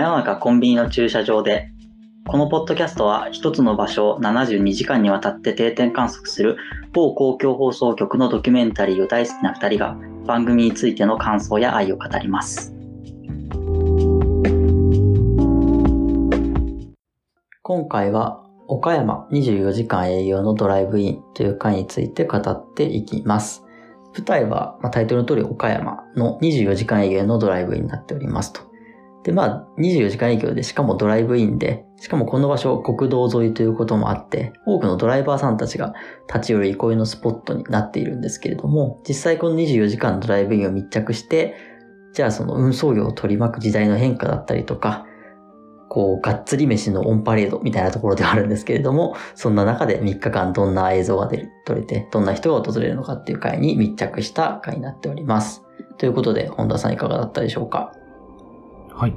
真夜中コンビニの駐車場でこのポッドキャストは一つの場所を72時間にわたって定点観測する某公共放送局のドキュメンタリーを大好きな2人が番組についての感想や愛を語ります。今回は岡山24時間営業のドライブインという回について語っていきます。舞台は、まあ、タイトルの通り岡山の24時間営業のドライブインになっておりますと。で、まあ、24時間営業で、しかもドライブインで、しかもこの場所、国道沿いということもあって、多くのドライバーさんたちが立ち寄る憩いのスポットになっているんですけれども、実際この24時間ドライブインを密着して、じゃあその運送業を取り巻く時代の変化だったりとか、こう、がっつり飯のオンパレードみたいなところではあるんですけれども、そんな中で3日間どんな映像が出る撮れて、どんな人が訪れるのかっていう回に密着した回になっております。ということで、本田さんいかがだったでしょうか？はい。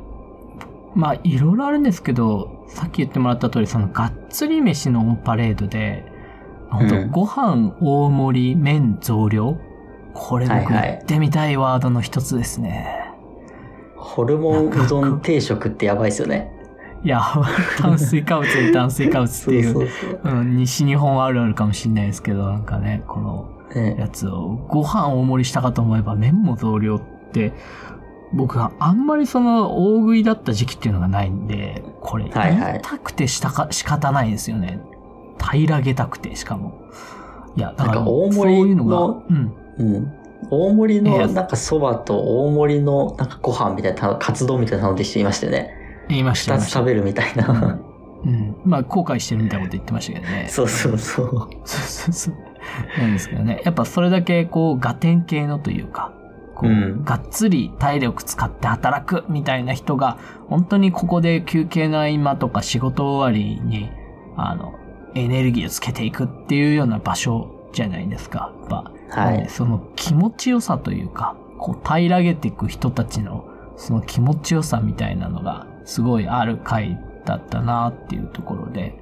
まあ、いろいろあるんですけど、さっき言ってもらった通り、その、がっつり飯のオンパレードで、本当、うんご飯大盛り、麺増量？これ僕はいはい言ってみたいワードの一つですね。ホルモンうどん定食ってやばいですよね。いや、炭水化物に炭水化物っていう、そうん、西日本あるあるかもしれないですけど、なんかね、この、やつをご飯大盛りしたかと思えば麺も増量って、僕はあんまりその大食いだった時期っていうのがないんで、これたくてしたか仕方ないですよね。平らげたくて、しかも。いや、だからなんか大盛りののが、うん。うん。大盛りのなんかそばと大盛りのなんかご飯みたいな、カツ丼みたいなので人いましたよね。言いました。二つ食べるみたいな。うん。まあ、後悔してるみたいなこと言ってましたけどね。そうそうそう。そうそうそう。なんですけどね。やっぱそれだけこう、ガテン系のというか、こう、うん。がっつり体力使って働くみたいな人が、本当にここで休憩の合間とか仕事終わりに、あの、エネルギーをつけていくっていうような場所じゃないですか。やっぱ、はい。その気持ちよさというか、こう平らげていく人たちの、その気持ちよさみたいなのが、すごいある回だったなっていうところで、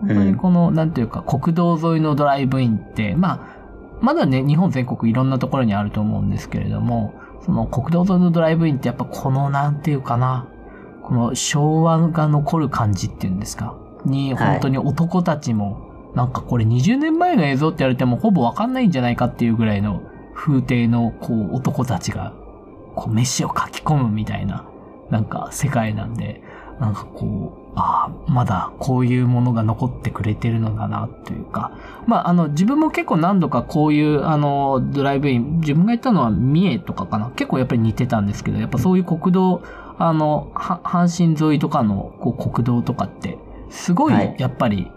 本当にこの、なんていうか、国道沿いのドライブインって、まあ、まだね、日本全国いろんなところにあると思うんですけれども、その国道沿いのドライブインってやっぱこの、なんていうかな、この昭和が残る感じっていうんですか、に、本当に男たちも、なんかこれ20年前の映像って言われてもほぼわかんないんじゃないかっていうぐらいの風景の、こう、男たちが、こう、飯を書き込むみたいな、なんか世界なんで、なんかこう、ああ、まだこういうものが残ってくれてるのだな、というか。まあ、あの、自分も結構何度かこういう、あの、ドライブイン、自分が行ったのは三重とかかな。結構やっぱり似てたんですけど、やっぱそういう国道、あの、は阪神沿いとかのこう国道とかって、すごいはい、やっぱり、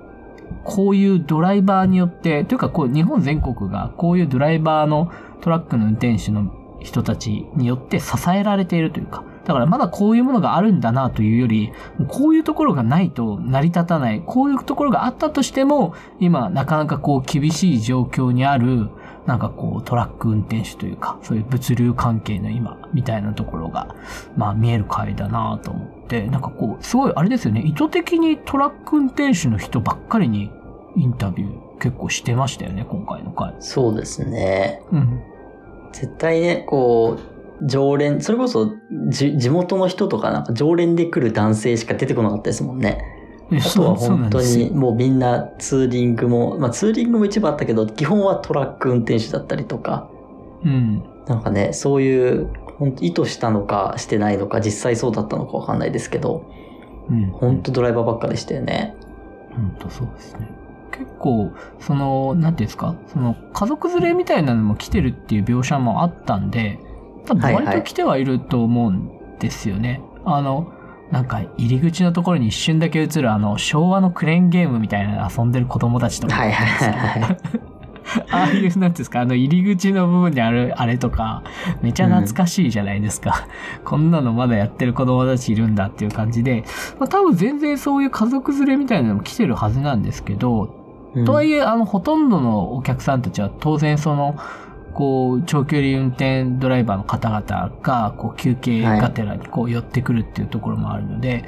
こういうドライバーによって、というかこう日本全国がこういうドライバーのトラックの運転手の人たちによって支えられているというか、だからまだこういうものがあるんだなというより、こういうところがないと成り立たない、こういうところがあったとしても、今なかなかこう厳しい状況にある、なんかこうトラック運転手というか、そういう物流関係の今、みたいなところが、まあ見える回だなと思って、なんかこう、すごいあれですよね、意図的にトラック運転手の人ばっかりにインタビュー結構してましたよね、今回の回。そうですね。うん。絶対ね、こう、常連、それこそじ地元の人とかなんか常連で来る男性しか出てこなかったですもんね。あとは本当にもうみんなツーリングも、まあツーリングも一部あったけど、基本はトラック運転手だったりとか、うん。なんかね、そういう、本当意図したのかしてないのか、実際そうだったのかわかんないですけど、うん。本当ドライバーばっかでしたよね。本当そうですね。結構、その、なんていうんですか、その、家族連れみたいなのも来てるっていう描写もあったんで、多分はいはい割と来てはいると思うんですよね。あの、なんか入り口のところに一瞬だけ映るあの、昭和のクレーンゲームみたいなの遊んでる子供たちとか。はいはいはいはい。ああいう、なんですか、あの入り口の部分にあるあれとか、めちゃ懐かしいじゃないですか。こんなのまだやってる子供たちいるんだっていう感じで、まあ多分全然そういう家族連れみたいなのも来てるはずなんですけど、うんとはいえ、あの、ほとんどのお客さんたちは当然その、こう、長距離運転ドライバーの方々が、こう、休憩がてらにこう寄ってくるっていうところもあるので、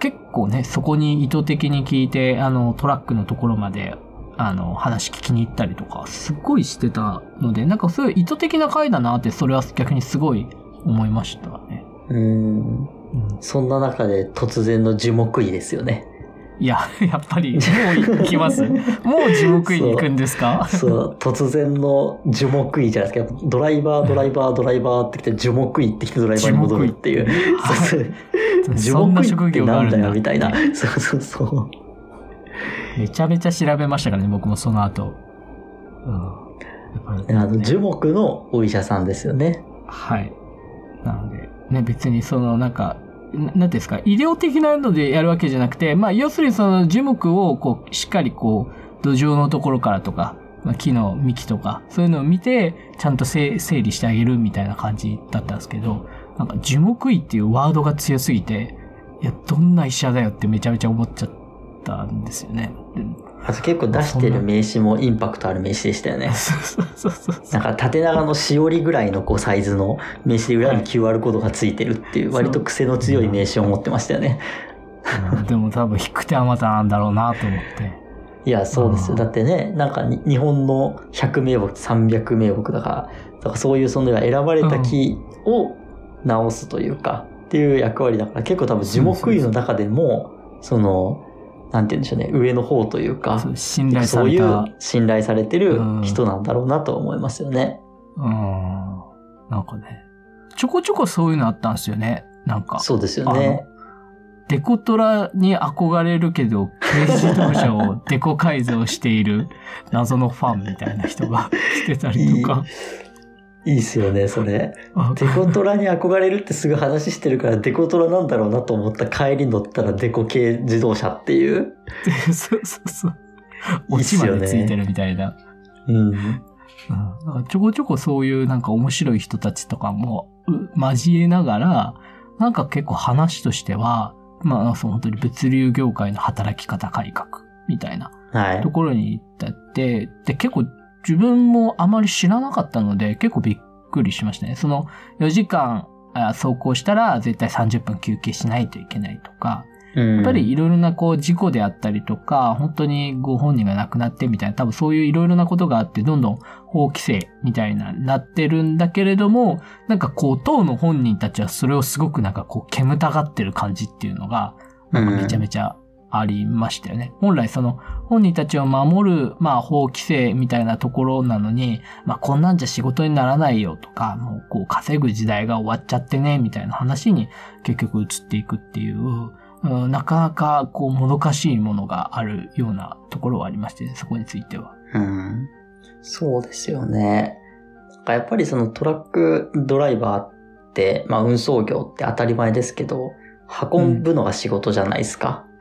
結構ね、そこに意図的に聞いて、あの、トラックのところまで、あの、話聞きに行ったりとか、すっごいしてたので、なんかそういう意図的な回だなって、それは逆にすごい思いましたね。うん。うんそんな中で突然の樹木医ですよね。いや、やっぱり、もう行きます？もう地獄医に行くんですか？そう、突然の樹木医じゃないですか。ドライバー、ドライバー、ドライバーってきて樹木医ってきてドライバーに戻るっていう。樹そんな木医ってなんだよみたいな。そうそうそう。めちゃめちゃ調べましたからね、僕もその後。うん。やっぱりあの、樹木のお医者さんですよね。はい。なので、ね、別にその、なんか、ななんていうんですか、医療的なのでやるわけじゃなくて、まあ、要するにその樹木を、こう、しっかりこう、土壌のところからとか、まあ、木の幹とか、そういうのを見て、ちゃんと整理してあげるみたいな感じだったんですけど、なんか樹木医っていうワードが強すぎて、いや、どんな医者だよってめちゃめちゃ思っちゃったんですよね。であと結構出してる名刺もインパクトある名刺でしたよね。なんか縦長のしおりぐらいのこうサイズの名刺で裏にはい QR コードがついてるっていう割と癖の強い名刺を持ってましたよね。うんでも多分低くてあまたなんだろうなと思って。いや、そうですよ。うんだってね、なんかに日本の100名木、300名木だから、だからそういうその選ばれた木を直すというか、っていう役割だから、結構多分樹木医の中でも、その、なんて言うんでしょうね、上の方というかそ、う信頼さそういう。信頼されてるうん人なんだろうなと思いますよね。うん。なんかね、ちょこちょこそういうのあったんですよね。なんか。そうですよね。デコトラに憧れるけど、軽自動車を デコ改造している謎のファンみたいな人が来てたりとか。いいっすよね、それ。あデコトラに憧れるってすぐ話してるから、デコトラなんだろうなと思った帰り乗ったらデコ系自動車っていう。そうそうそう。落ちまでついてるみたいな。うん。うん、ちょこちょこそういうなんか面白い人たちとかもう交えながら、なんか結構話としては、まあそう本当に物流業界の働き方改革みたいなはいと。ころに行ったって、で結構自分もあまり知らなかったので結構びっくりしましたね。その4時間あ走行したら絶対30分休憩しないといけないとか、ややっぱりいろいろなこう事故であったりとか、本当にご本人が亡くなってみたいな、多分そういういろいろなことがあって、どんどん法規制みたいな、なってるんだけれども、なんかこう、当の本人たちはそれをすごくなんかこう、煙たがってる感じっていうのが、なんかめちゃめちゃありましたよね。本来その、本人たちを守る、まあ法規制みたいなところなのに、まあこんなんじゃ仕事にならないよとか、もうこう稼ぐ時代が終わっちゃってね、みたいな話に結局移っていくっていう、なかなかこうもどかしいものがあるようなところはありましてね、そこについては。うん。そうですよね。なんかやっぱりそのトラックドライバーって、まあ運送業って当たり前ですけど、運ぶのが仕事じゃないですか。うん、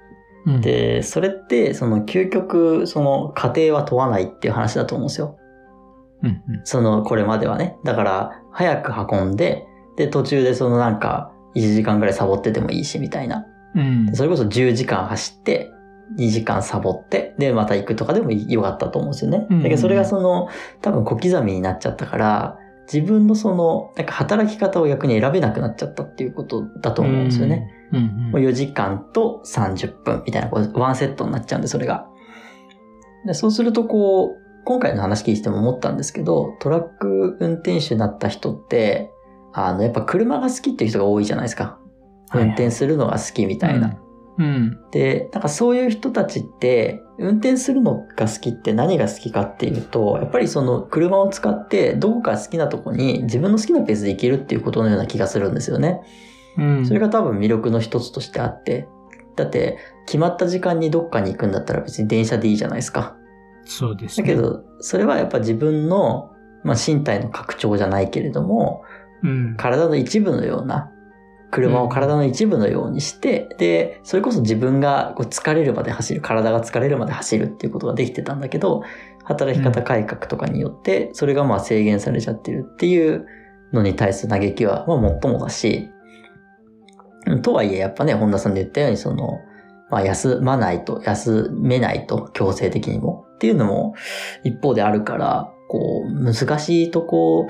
で、それって、その究極、その過程は問わないっていう話だと思うんですよ。うんうんその、これまではね。だから、早く運んで、で、途中でそのなんか、1時間ぐらいサボっててもいいし、みたいな。うんそれこそ10時間走って、2時間サボって、で、また行くとかでもよかったと思うんですよね。うんだけどそれがその、多分小刻みになっちゃったから、自分のその、なんか働き方を逆に選べなくなっちゃったっていうことだと思うんですよね。。うんうんもう4時間と30分みたいな、こうワンセットになっちゃうんで、それが。でそうすると、こう、今回の話聞いても思ったんですけど、トラック運転手になった人って、あの、やっぱ車が好きっていう人が多いじゃないですか。運転するのが好きみたいな。うん。で、なんかそういう人たちって、運転するのが好きって何が好きかっていうと、やっぱりその車を使ってどこか好きなとこに自分の好きなペースで行けるっていうことのような気がするんですよね。うん。それが多分魅力の一つとしてあって、だって決まった時間にどっかに行くんだったら別に電車でいいじゃないですか。そうですね。だけ、ど、それはやっぱ自分の、まあ、身体の拡張じゃないけれども、うん。体の一部のような、車を体の一部のようにして、で、それこそ自分がこう疲れるまで走る、体が疲れるまで走るっていうことができてたんだけど、働き方改革とかによって、それがまあ制限されちゃってるっていうのに対する嘆きは、まあもっともだし、うんとはいえやっぱね、本田さんで言ったように、その、まあ休まないと、休めないと、強制的にもっていうのも一方であるから、こう、難しいとこ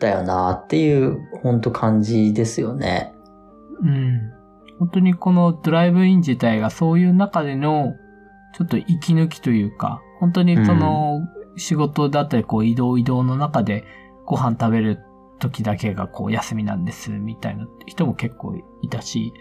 だよなっていう、本当感じですよね。うん。本当にこのドライブイン自体がそういう中での、ちょっと息抜きというか、本当にその仕事だったりこう移動移動の中でご飯食べる時だけがこう休みなんです、みたいな人も結構いたし、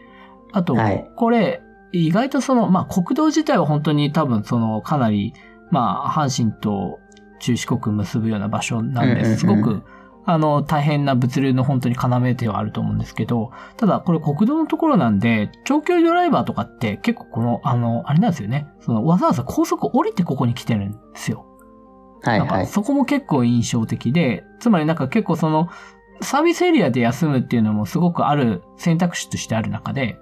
あとはい、これ、意外とその、まあ、国道自体は本当に多分その、かなり、まあ、阪神と中四国結ぶような場所なんで、うんうんうんすごく、あの、大変な物流の本当に要ではあると思うんですけど、ただこれ国道のところなんで、長距離ドライバーとかって結構この、あの、あれなんですよね。その、わざわざ高速降りてここに来てるんですよ。なんかはいはい。そこも結構印象的で、つまりなんか結構その、サービスエリアで休むっていうのもすごくある選択肢としてある中で、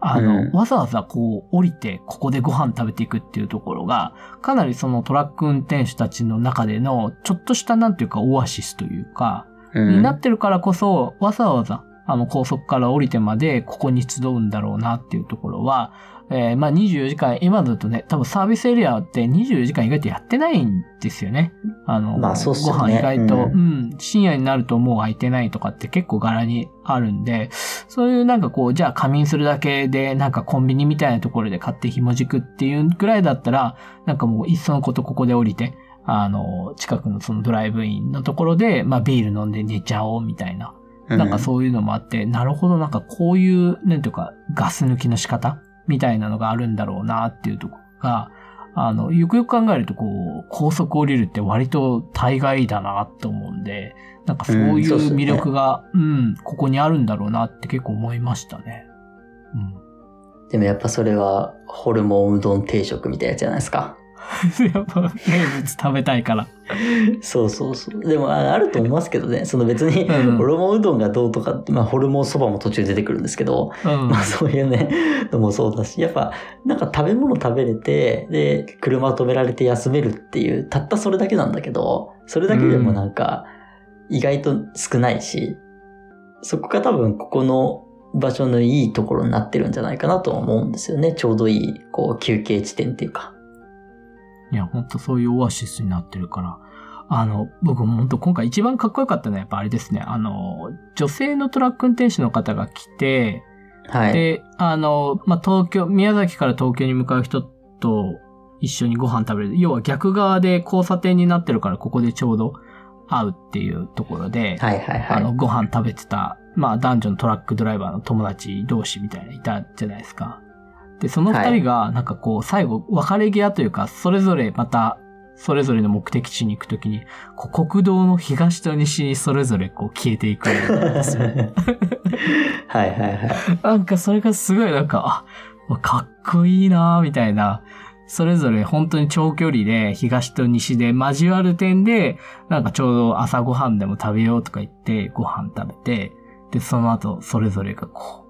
あの、うんわざわざこう降りてここでご飯食べていくっていうところが、かなりそのトラック運転手たちの中でのちょっとしたなんていうかオアシスというか、うんになってるからこそ、わざわざ、あの、高速から降りてまで、ここに集うんだろうなっていうところは、えーまあ24時間、今だとね、多分サービスエリアって24時間意外とやってないんですよね。あの、まあそうっすよねご飯意外と、ううんん、深夜になるともう空いてないとかって結構柄にあるんで、そういうなんかこう、じゃあ仮眠するだけで、なんかコンビニみたいなところで買って紐軸っていうぐらいだったら、なんかもういっそのことここで降りて、あの、近くのそのドライブインのところで、まあビール飲んで寝ちゃおうみたいな。なんかそういうのもあって、なるほど、なんかこういう、なんていうか、ガス抜きの仕方？みたいなのがあるんだろうなっていうところが、あの、よくよく考えると、こう、高速降りるって割と大概だなと思うんで、なんかそううんいうそうっすよね魅力が、うん、ここにあるんだろうなって結構思いましたね。うん。でもやっぱそれは、ホルモンうどん定食みたいなやつじゃないですか。やっぱ名物食べたいから。そうそうそう。でもああると思いますけどね。その別に、うんホルモンうどんがどうとかって、まあホルモンそばも途中出てくるんですけど、うんまあそういうね、のもそうだし、やっぱなんか食べ物食べれて、で、車止められて休めるっていう、たったそれだけなんだけど、それだけでもなんか、意外と少ないし、そこが多分ここの場所のいいところになってるんじゃないかなとは思うんですよね。ちょうどいい、こう、休憩地点っていうか。いや、ほんとそういうオアシスになってるから。あの、僕も本当今回一番かっこよかったのはやっぱあれですね。あの、女性のトラック運転手の方が来て、はい。で、あの、まあ、東京、宮崎から東京に向かう人と一緒にご飯食べる。要は逆側で交差点になってるからここでちょうど会うっていうところで、はいはいはい。あの、ご飯食べてた、まあ、男女のトラックドライバーの友達同士みたいないたじゃないですか。で、その二人が、なんかこう、最後、別れ際というか、それぞれまた、それぞれの目的地に行くときに、国道の東と西にそれぞれこう消えていくんですよ。はいはいはい。なんかそれがすごいなんか、あ、かっこいいなぁみたいな。それぞれ本当に長距離で東と西で交わる点で、なんかちょうど朝ごはんでも食べようとか言ってご飯食べて、で、その後それぞれがこう、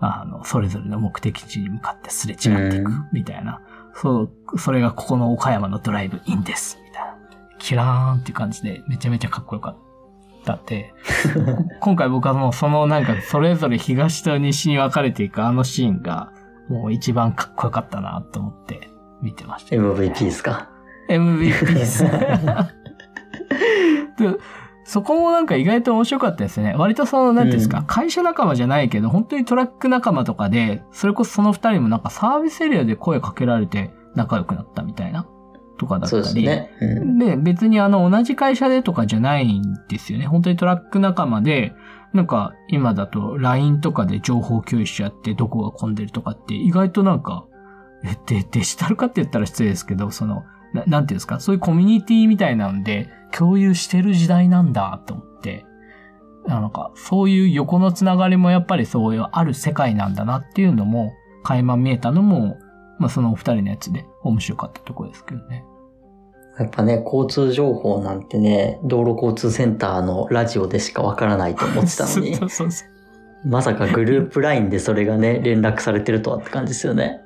あの、それぞれの目的地に向かってすれ違っていくうんみたいな。そう、それがここの岡山のドライブインです。みたいな。キラーンっていう感じでめちゃめちゃかっこよかったって。今回僕はもうそのなんかそれぞれ東と西に分かれていくあのシーンがもう一番かっこよかったなと思って見てました、MVP ですか？MVP です。でそこもなんか意外と面白かったですね。割とその、なんていうんですか、うん会社仲間じゃないけど、本当にトラック仲間とかで、それこそその二人もなんかサービスエリアで声かけられて仲良くなったみたいな、とかだったそうり。ですね。うん。で、別にあの、同じ会社でとかじゃないんですよね。本当にトラック仲間で、なんか、今だと LINE とかで情報共有しちゃって、どこが混んでるとかって、意外となんか、え、で、デジタル化って言ったら失礼ですけど、その、ななんていうんですか、そういうコミュニティみたいなんで、共有してる時代なんだと思って、なんか、そういう横のつながりもやっぱりそういうある世界なんだなっていうのも、垣間見えたのも、まあそのお二人のやつで面白かったところですけどね。やっぱね、交通情報なんてね、道路交通センターのラジオでしかわからないと思ってたのに そ、うそうそう。まさかグループ LINE でそれがね、連絡されてるとはって感じですよね。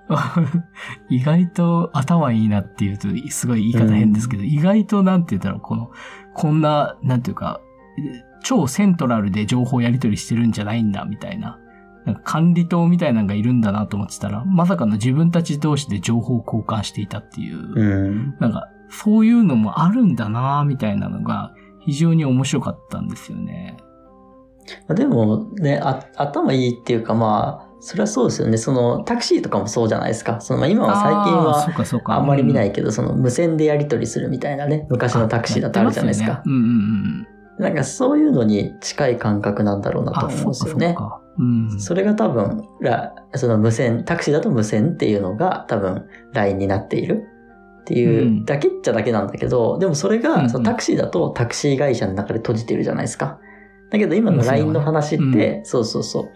意外と頭いいなっていうと、すごい言い方変ですけど、意外となんて言ったら、この、こんな、なんていうか、超セントラルで情報やり取りしてるんじゃないんだ、みたいな。なんか管理棟みたいなのがいるんだなと思ってたら、まさかの自分たち同士で情報交換していたっていう、うん。なんか、そういうのもあるんだな、みたいなのが、非常に面白かったんですよね。でもね、あ頭いいっていうかまあ、それはそうですよね。そのタクシーとかもそうじゃないですか。そのまあ今は最近は。あんまり見ないいけど、その無線でやり取りするみたいなね、昔のタクシーだとあるじゃないですか。うんうんうん。なんかそういうのに近い感覚なんだろうなとあ、思うんですよね。そうん。それが多分、らその無線、タクシーだと無線っていうのが多分 LINE になっているっていううんだけっちゃだけなんだけど、でもそれがそのタクシーだとタクシー会社の中で閉じてるじゃないですか。だけど今の LINE の話って、無線そうそうそう。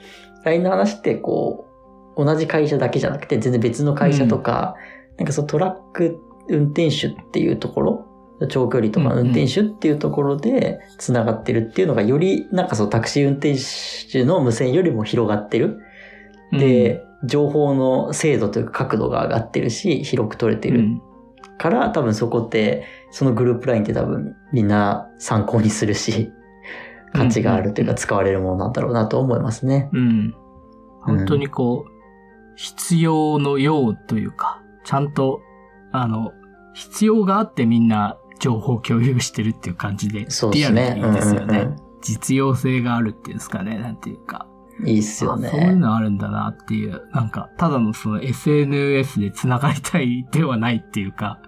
LINE の話ってこう、同じ会社だけじゃなくて全然別の会社とか、なんかそのトラック運転手っていうところ、長距離とかの運転手っていうところで繋がってるっていうのがよりなんかそのタクシー運転手の無線よりも広がってる。で、情報の精度というか角度が上がってるし、広く取れてる。うん、から、多分そこって、そのグループラインって多分みんな参考にするし、価値があるというか使われるものなんだろうなと思いますね。うん。本当にこう、必要のようというか、ちゃんと、あの、必要があってみんな情報共有してるっていう感じで、そうでリアルすね。でいいですよね。うんうん実用性があるっていうんですかね、なんていうか。うんいいっすよあそういうね。のあるんだなっていう、なんか、ただのその SNS で繋がりたいではないっていうか、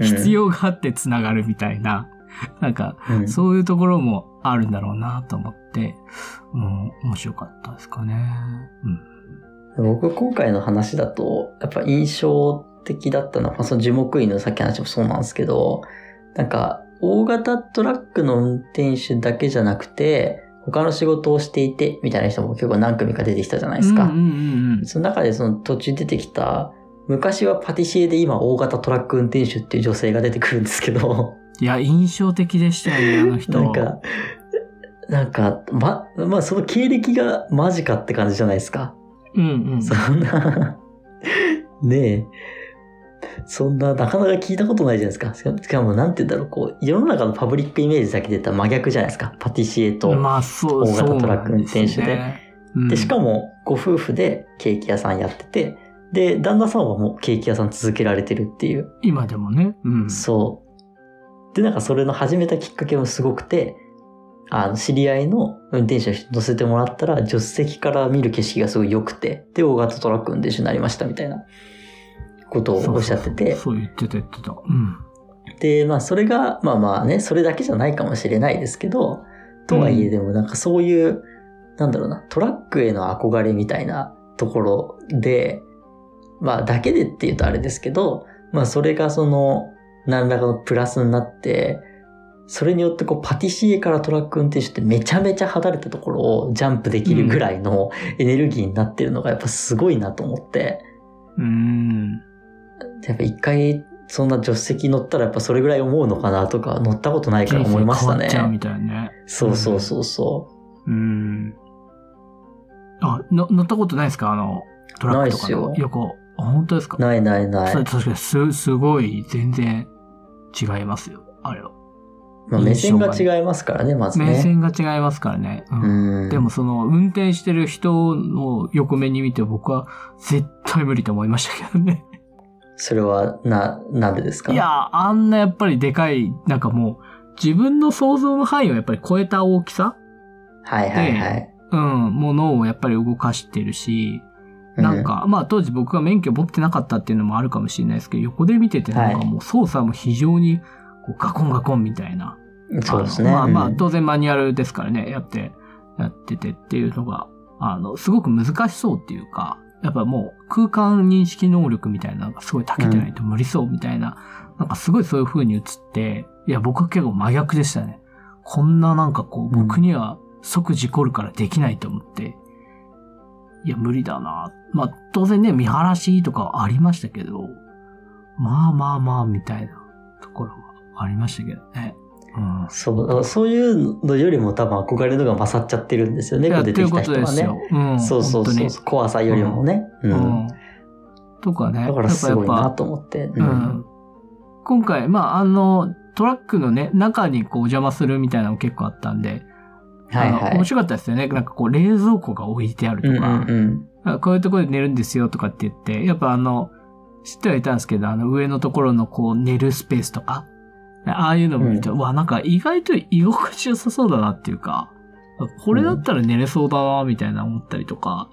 必要があって繋がるみたいな、なんか、うんそういうところもあるんだろうなと思って、うん、面白かったですかね。うん。僕今回の話だと、やっぱ印象的だったのは、まあその樹木医のさっきの話もそうなんですけど、なんか、大型トラックの運転手だけじゃなくて、他の仕事をしていて、みたいな人も結構何組か出てきたじゃないですか。うんうんうんうん。その中でその途中出てきた、昔はパティシエで今大型トラック運転手っていう女性が出てくるんですけど、いや、印象的でしたよね、あの人。なんか、なんか、ま、まあその経歴がマジかって感じじゃないですか。うんうん。そんな、ねえ。そんな、なかなか聞いたことないじゃないですか。しかも、なんて言うんだろう、こう、世の中のパブリックイメージだけで言ったら真逆じゃないですか。パティシエと。大型トラック運転手でで、しかも、ご夫婦でケーキ屋さんやってて、で、旦那さんはもうケーキ屋さん続けられてるっていう。今でもね。うん。そう。で、なんかそれの始めたきっかけもすごくて、あの、知り合いの運転手の人乗せてもらったら、助手席から見る景色がすごい良くて、で、大型トラック運転手になりましたみたいなことをおっしゃってて、そう言ってた言ってた。うん。で、まあそれが、まあまあね、それだけじゃないかもしれないですけど、とはいえでもなんかそういう、なんだろうな、トラックへの憧れみたいなところで、まあだけでって言うとあれですけど、まあそれがその、何らかのプラスになって、それによってこうパティシエからトラック運転手ってめちゃめちゃ離れたところをジャンプできるぐらいのエネルギーになってるのがやっぱすごいなと思って、うん。やっぱ一回そんな助手席乗ったらやっぱそれぐらい思うのかなとか乗ったことないから思いました人生変わっちゃうね。みたいなね。そうそうそうそうん。あ、の乗ったことないですか？あの、トラックとかないっすよ本当ですか？う。ないないない。確かにす、すごい、全然違いますよ。あれは。まあ、目線が違いますからね、まず目ね。線が違いますからね。うんうん。でもその運転してる人の横目に見て僕は絶対無理と思いましたけどね。それは、な、なんでですか？いや、あんなやっぱりでかい、なんかもう自分の想像の範囲をやっぱり超えた大きさはいはいはい。うん、ものをやっぱり動かしてるし、なんか、まあ当時僕が免許持ってなかったっていうのもあるかもしれないですけど、横で見ててなんかもう操作も非常にこうガコンガコンみたいな。うん、そうですね。まあまあうん当然マニュアルですからね、やって、やっててっていうのが、あの、すごく難しそうっていうか、やっぱもう空間認識能力みたいなのがすごい長けてないと無理そうみたいな、なんかすごいそういう風に映って、いや僕は結構真逆でしたね。こんななんかこう僕には即事故るからできないと思って、いや無理だな。まあ当然ね、見晴らしとかはありましたけど、まあまあまあみたいなところはありましたけどね。うん。そう、そういうのよりも多分憧れのが勝っちゃってるんですよね、出てきた人はね。うん。そうそうそう本そう。怖さよりもね。う。当にうんん。とかね。だからすごいなと思って。う。ん。今回、まあ、あの、トラックのね、中にこうお邪魔するみたいなのも結構あったんで、はいはい面。白かったですよね。なんかこう冷蔵庫が置いてあるとか、うんうんこういうところで寝るんですよとかって言って、やっぱあの、知ってはいたんですけど、あの上のところのこう寝るスペースとか、ああいうのも見て、うわ、なんか意外と居心地良さそうだなっていうか、これだったら寝れそうだな、みたいな思ったりとか、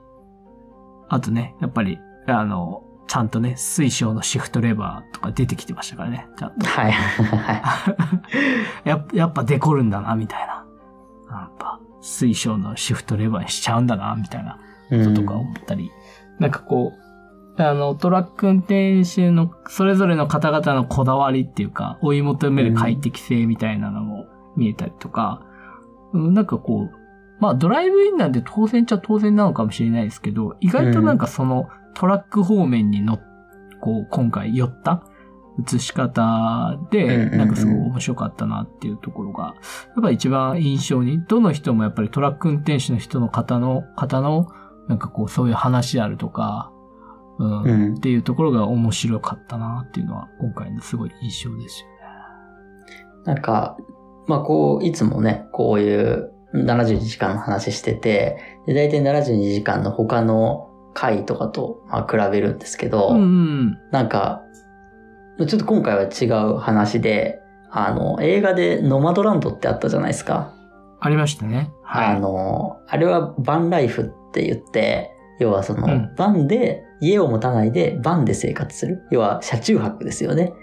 あとね、やっぱり、あの、ちゃんとね、水晶のシフトレバーとか出てきてましたからね、ちゃんと。はい。やっやっぱデコるんだな、みたいな。水晶のシフトレバーにしちゃうんだな、みたいなうん。こととか思ったり、なんかこう、あの、トラック運転手のそれぞれの方々のこだわりっていうか、追い求める快適性みたいなのも見えたりとか、うんなんかこう、まあドライブインなんで当然っちゃ当然なのかもしれないですけど、意外となんかそのトラック方面にの、こう、今回寄った映し方で、なんかすごい面白かったなっていうところが、やっぱり一番印象に、どの人もやっぱりトラック運転手の人の方の、方の、なんかこう、そういう話であるとか、うん、うんっていうところが面白かったなっていうのは、今回のすごい印象ですよね。なんか、まあこう、いつもね、こういう72時間の話してて、で大体72時間の他の回とかと、まあ、比べるんですけど、うんうん。なんか、ちょっと今回は違う話で、あの、映画でノマドランドってあったじゃないですか。ありましたね。はい。あの、あれはバンライフって言って、要はその、うんバンで、家を持たないでバンで生活する。要は車中泊ですよね。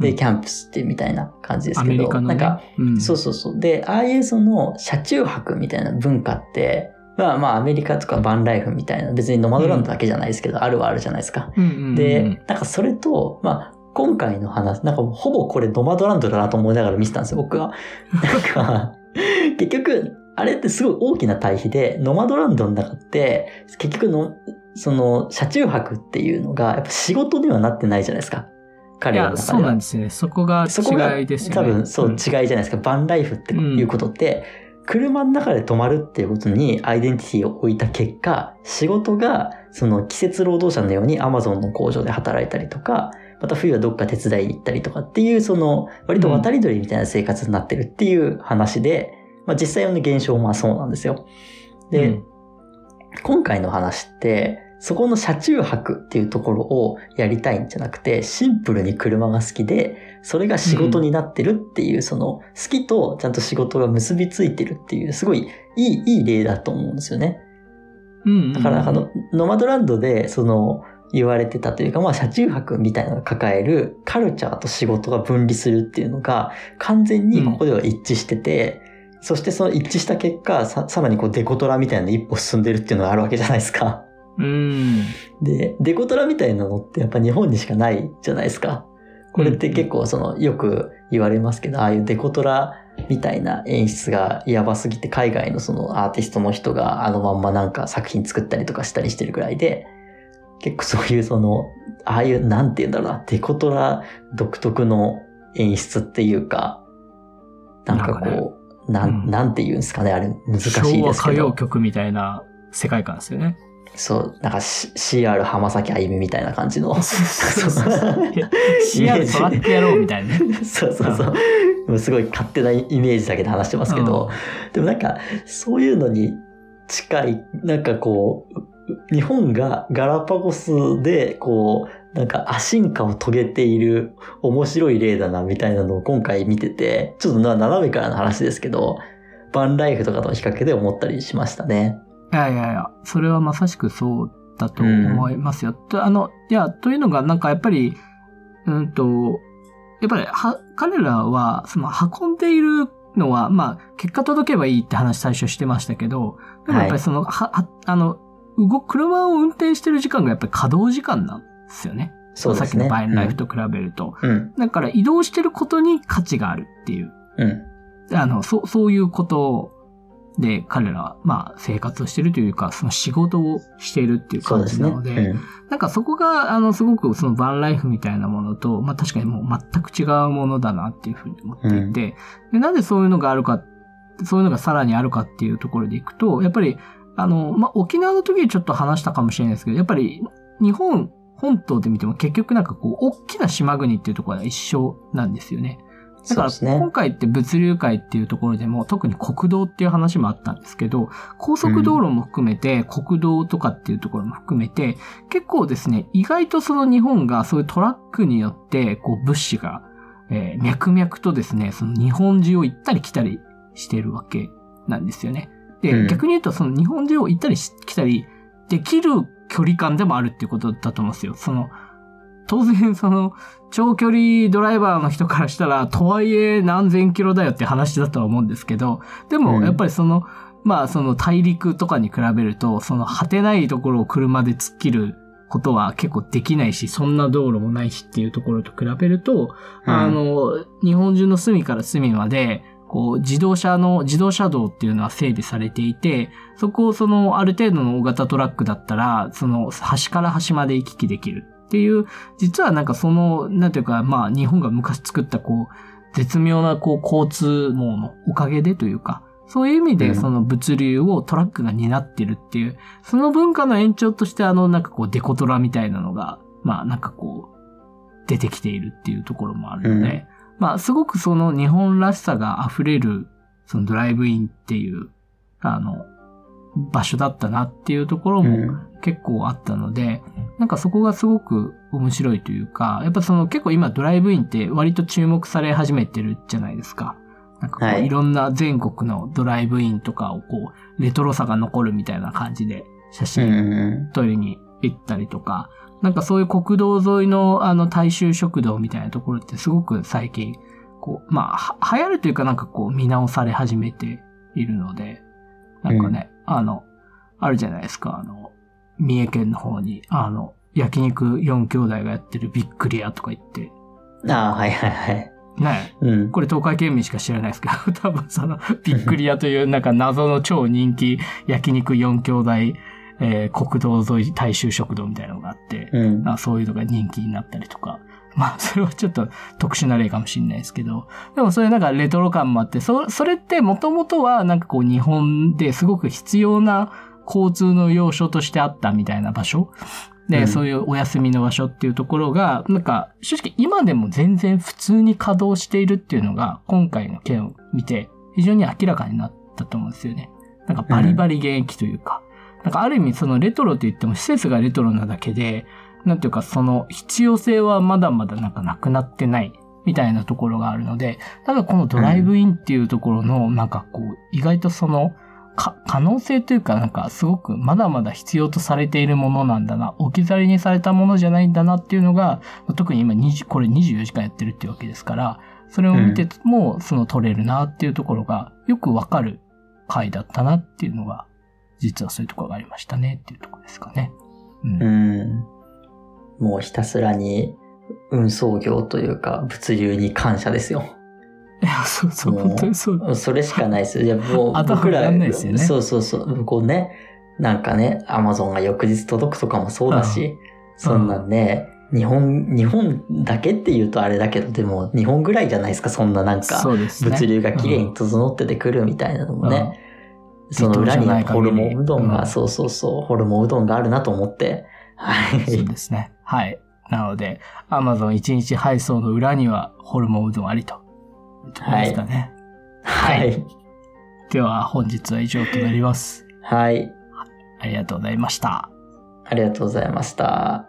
で、うんキャンプスってみたいな感じですアけど、メリカのね。なんか、うん、そうそうそう。で、ああいうその車中泊みたいな文化って、まあまあアメリカとかバンライフみたいな、別にノマドランドだけじゃないですけど、あるはあるじゃないですか。うんうんうん、で、なんかそれと、まあ、今回の話、なんかほぼこれノマドランドだなと思いながら見てたんですよ、僕は。なんか、結局、あれってすごい大きな対比で、ノマドランドの中って、結局の、その、車中泊っていうのが、やっぱ仕事にはなってないじゃないですか。い彼らのや、中ではそうなん。ですよね。そこがそこが違いですよね。多分そう違いんじゃないですか。バンライフっていうことって、車の中で泊まるっていうことにアイデンティティを置いた結果、仕事がその季節労働者のようにアマゾンの工場で働いたりとか、また冬はどっか手伝いに行ったりとかっていう、その割と渡り鳥みたいな生活になってるっていう話で、まあ実際の現象もそうなんですよ。で、うん今回の話って、そこの車中泊っていうところをやりたいんじゃなくて、シンプルに車が好きで、それが仕事になってるっていう、その、好きとちゃんと仕事が結びついてるっていう、すごいいい、いい例だと思うんですよね。うんうんうんだから、あの、ノマドランドで、その、言われてたというか、まあ、車中泊みたいなのが抱えるカルチャーと仕事が分離するっていうのが、完全にここでは一致してて、そしてその一致した結果、ささらにこうデコトラみたいな一歩進んでるっていうのがあるわけじゃないですか。うん。で、デコトラみたいなのってやっぱ日本にしかないじゃないですか。これって結構その、よく言われますけど、ああいうデコトラみたいな演出がやばすぎて海外のそのアーティストの人があのまんまなんか作品作ったりとかしたりしてるぐらいで、結構そういうその、ああいう、なんて言うんだろうな、デコトラ独特の演出っていうか、なんかこう、なん、うんなんて言うんですかね、あれ難しいですけ昭和歌謡ど。曲みたいな世界観ですよね。そう、なんか CR 浜崎あゆみみたいな感じの。そうそうそう。CR トラックやろうみたいなね。そうそうそう。もうすごい勝手なイメージだけで話してますけど、でもなんか、そういうのに近い、なんかこう、日本がガラパゴスで、こう、なんか、ア進化を遂げている面白い例だな、みたいなのを今回見てて、ちょっとな斜めからの話ですけど、バンライフとかとの比較で思ったりしましたね。いやいやいや、それはまさしくそうだと思いますよ。とあの、いや、というのが、なんかやっぱり、うんと、やっぱり、は、彼らは、その、運んでいるのは、まあ、結果届けばいいって話最初してましたけど、でもやっぱりその、は、は、あの、動く、車を運転してる時間がやっぱり稼働時間なんですよね。そうですね。さっきのバインライフと比べると。うん。だから移動してることに価値があるっていう。うん。あの、そう、そういうことで彼らは、まあ、生活をしてるというか、その仕事をしているっていう感。じなので、うんなんかそこが、あの、すごくそのバンライフみたいなものと、まあ確かにもう全く違うものだなっていうふうに思っていて、で、なんでそういうのがあるか、そういうのがさらにあるかっていうところでいくと、やっぱり、あの、まあ沖縄の時にちょっと話したかもしれないですけど、やっぱり日本本島で見ても結局なんかこう、大きな島国っていうところは一緒なんですよね。だから、今。回って物流界っていうところでも、特に国道っていう話もあったんですけど、高速道路も含めて、国道とかっていうところも含めて、結構ですね、意外とその日本がそういうトラックによって、こう物資が、えー脈々とですね、その日本中を行ったり来たりしているわけなんですよね。で、うん。逆に言うとその日本中を行ったりし来たりできる距離感でもあるっていうことだと思うんですよ。その、当然その、長距離ドライバーの人からしたら、とはいえ何千キロだよって話だとは思うんですけど、でうん。もやっぱりその、まあその大陸とかに比べると、その果てないところを車で突っ切ることは結構できないし、そんな道路もないしっていうところと比べると、うん。あの、日本中の隅から隅まで、こう、自動車の、自動車道っていうのは整備されていて、そこをその、ある程度の大型トラックだったら、その、端から端まで行き来できるっていう、実はなんかその、なんていうか、まあ、日本が昔作ったこう、絶妙なこう、交通網のおかげでというか、そういう意味でうん。その物流をトラックが担ってるっていう、その文化の延長としてあの、なんかこう、デコトラみたいなのが、まあ、なんかこう、出てきているっていうところもあるので、まあ、すごくその日本らしさが溢れる、そのドライブインっていう、あの、場所だったなっていうところもうん。結構あったので、なんかそこがすごく面白いというか、やっぱその結構今ドライブインって割と注目され始めてるじゃないですか。なんかこう、はいい、ろんな全国のドライブインとかをこう、レトロさが残るみたいな感じで写うん真う撮りに行ったりとか、なんかそういう国道沿いのあの大衆食堂みたいなところってすごく最近、こう、まあ、は流行るというかなんかこう見直され始めているので、なんかね、あの、あるじゃないですか、あの、三重県の方に、あの、焼肉4兄弟がやってるビックリアとか言って、ん。ああ、はいはいはい。ね、うん。これ東海県民しか知らないですけど、多分その、ビックリアというなんか謎の超人気焼肉4兄弟、えー国道沿い大衆食堂みたいなのがあって、うん。あそういうのが人気になったりとか。まあ、それはちょっと特殊な例かもしれないですけど、でもそういうなんかレトロ感もあって、そ、それってもともとはなんかこう日本ですごく必要な交通の要所としてあったみたいな場所で、うんそういうお休みの場所っていうところが、なんか正直今でも全然普通に稼働しているっていうのが今回の件を見て非常に明らかになったと思うんですよね。なんかバリバリ現役というか、なんかある意味そのレトロって言っても施設がレトロなだけで、なんていうかその必要性はまだまだなんかなくなってないみたいなところがあるので、ただこのドライブインっていうところのなんかこう意外とそのか可能性というかなんかすごくまだまだ必要とされているものなんだな、置き去りにされたものじゃないんだなっていうのが、特に今20これ24時間やってるっていうわけですから、それを見てもその取れるなっていうところがよくわかる回だったなっていうのが、実はそういうところがありましたねっていうところですかね。うんうん。もうひたすらに運送業というか物流に感謝ですよ。いや、そうそう、本当にそう。それしかないですよ。いや、もう 頭僕ら、やんないですよねそうそうそう。こうね、なんかね、アマゾンが翌日届くとかもそうだし、そんなんね、日本、日本だけって言うとあれだけど、でも日本ぐらいじゃないですか、そんななんか。物流が綺麗に整っててくるみたいなのもね、うん。その裏にホルモンうどんが、うんそうそうそう、ホルモンうどんがあるなと思って、はい。そうですね。はい。なので、アマゾン1日配送の裏にはホルモンうどんありと。いうところですかね。はい。では、本日は以上となります。はい。ありがとうございました。ありがとうございました。